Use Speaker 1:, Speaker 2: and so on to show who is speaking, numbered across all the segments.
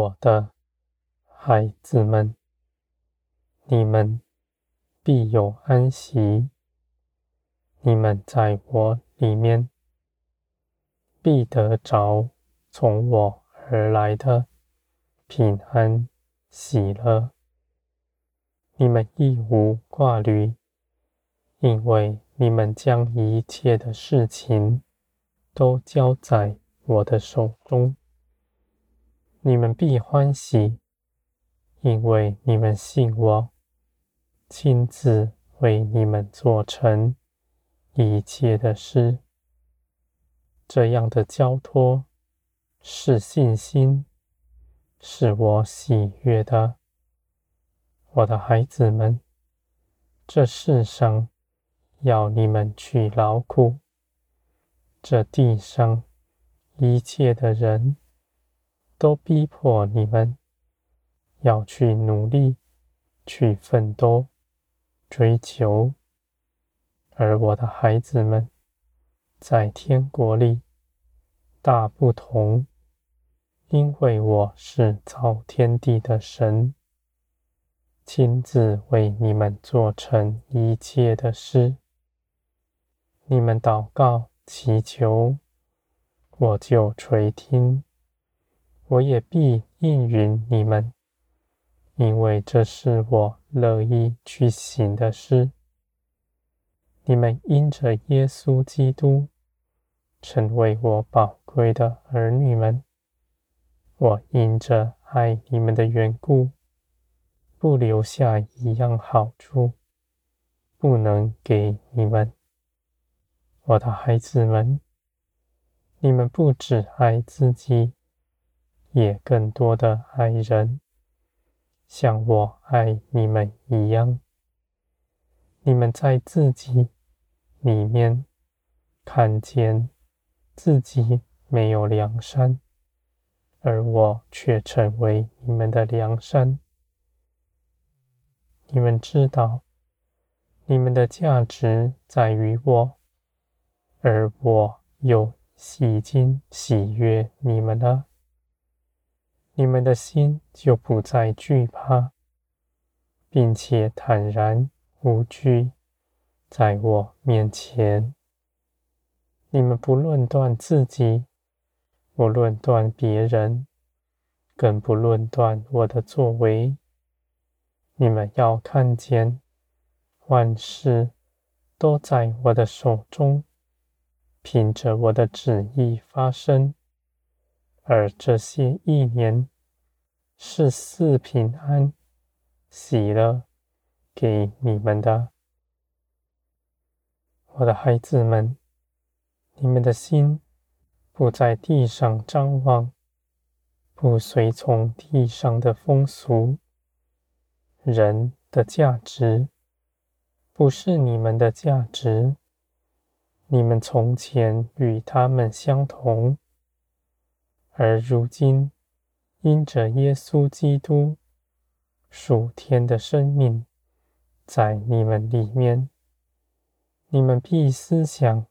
Speaker 1: 我的孩子们，你们必有安息。你们在我里面必得着从我而来的平安喜乐。你们亦无挂虑，因为你们将一切的事情都交在我的手中。你们必欢喜，因为你们信我，亲自为你们做成一切的事。这样的交托是信心，是我喜悦的。我的孩子们，这世上要你们去劳苦，这地上一切的人。都逼迫你们要去努力、去奋斗、追求，而我的孩子们在天国里大不同，因为我是造天地的神，亲自为你们做成一切的事。你们祷告祈求，我就垂听。我也必应允你们，因为这是我乐意去行的事。你们因着耶稣基督成为我宝贵的儿女们，我因着爱你们的缘故，不留下一样好处，不能给你们，我的孩子们。你们不只爱自己。也更多的爱人，像我爱你们一样。你们在自己里面看见自己没有良善，而我却成为你们的良善。你们知道，你们的价值在于我，而我又喜经喜悦你们了。你们的心就不再惧怕，并且坦然无惧，在我面前。你们不论断自己，不论断别人，更不论断我的作为。你们要看见，万事都在我的手中，凭着我的旨意发生。而这些意念是四平安、喜乐给你们的，我的孩子们，你们的心不在地上张望，不随从地上的风俗。人的价值不是你们的价值，你们从前与他们相同。而如今，因着耶稣基督属天的生命在你们里面，你们必思想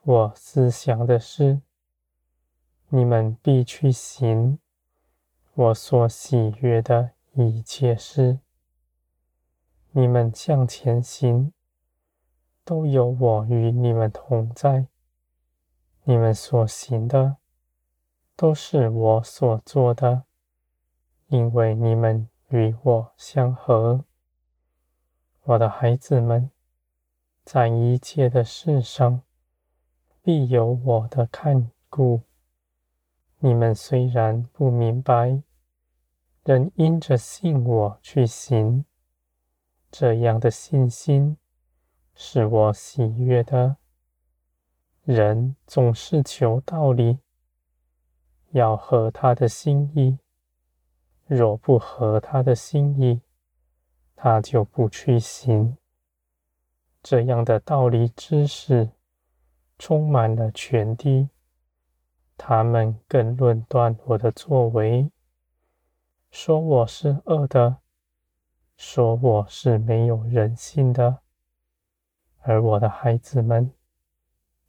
Speaker 1: 我思想的事，你们必去行我所喜悦的一切事。你们向前行，都有我与你们同在。你们所行的。都是我所做的，因为你们与我相合。我的孩子们，在一切的事上，必有我的看顾。你们虽然不明白，仍因着信我去行，这样的信心是我喜悦的。人总是求道理。要合他的心意，若不合他的心意，他就不去行。这样的道理知识充满了全地，他们更论断我的作为，说我是恶的，说我是没有人性的。而我的孩子们，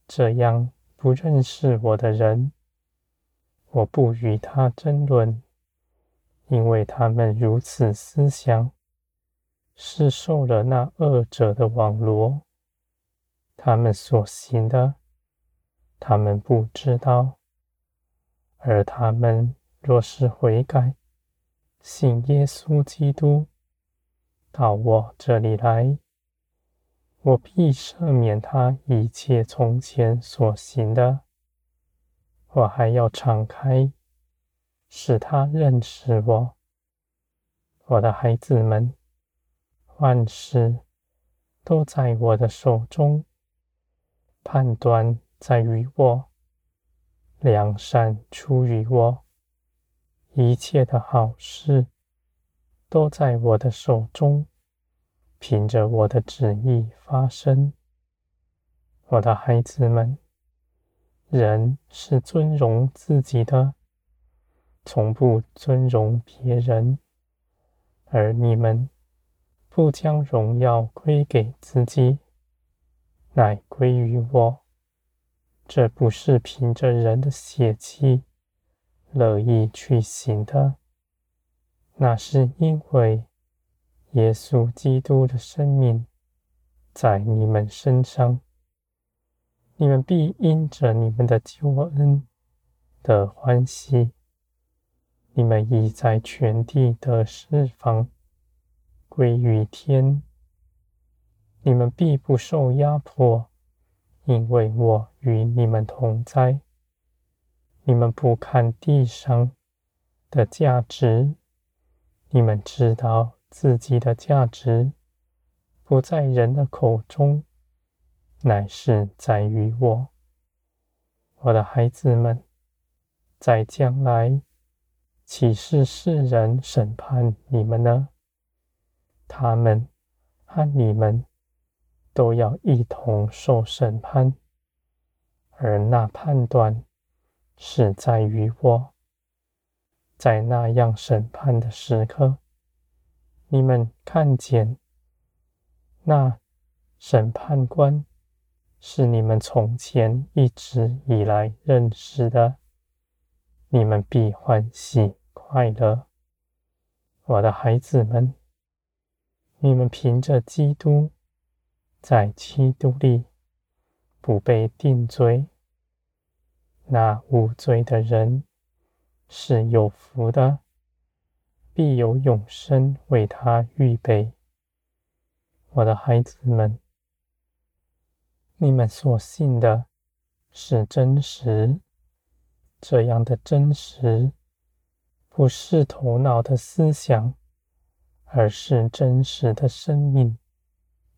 Speaker 1: 这样不认识我的人。我不与他争论，因为他们如此思想，是受了那恶者的网罗。他们所行的，他们不知道；而他们若是悔改，信耶稣基督，到我这里来，我必赦免他一切从前所行的。我还要敞开。使他认识我，我的孩子们，万事都在我的手中，判断在于我，良善出于我，一切的好事都在我的手中，凭着我的旨意发生。我的孩子们，人是尊荣自己的。从不尊荣别人，而你们不将荣耀归给自己，乃归于我。这不是凭着人的血气乐意去行的，那是因为耶稣基督的生命在你们身上，你们必因着你们的救恩的欢喜。你们已在全地得释放，归于天。你们必不受压迫，因为我与你们同在。你们不看地上的价值，你们知道自己的价值不在人的口中，乃是在于我。我的孩子们，在将来。岂是世人审判你们呢？他们和你们都要一同受审判，而那判断是在于我。在那样审判的时刻，你们看见那审判官是你们从前一直以来认识的，你们必欢喜。快乐，我的孩子们，你们凭着基督，在基督里不被定罪。那无罪的人是有福的，必有永生为他预备。我的孩子们，你们所信的是真实，这样的真实。不是头脑的思想，而是真实的生命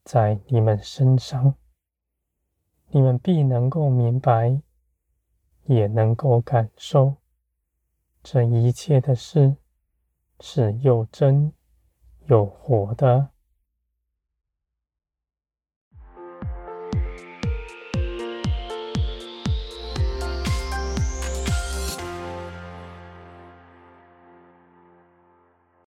Speaker 1: 在你们身上。你们必能够明白，也能够感受，这一切的事是又真又活的。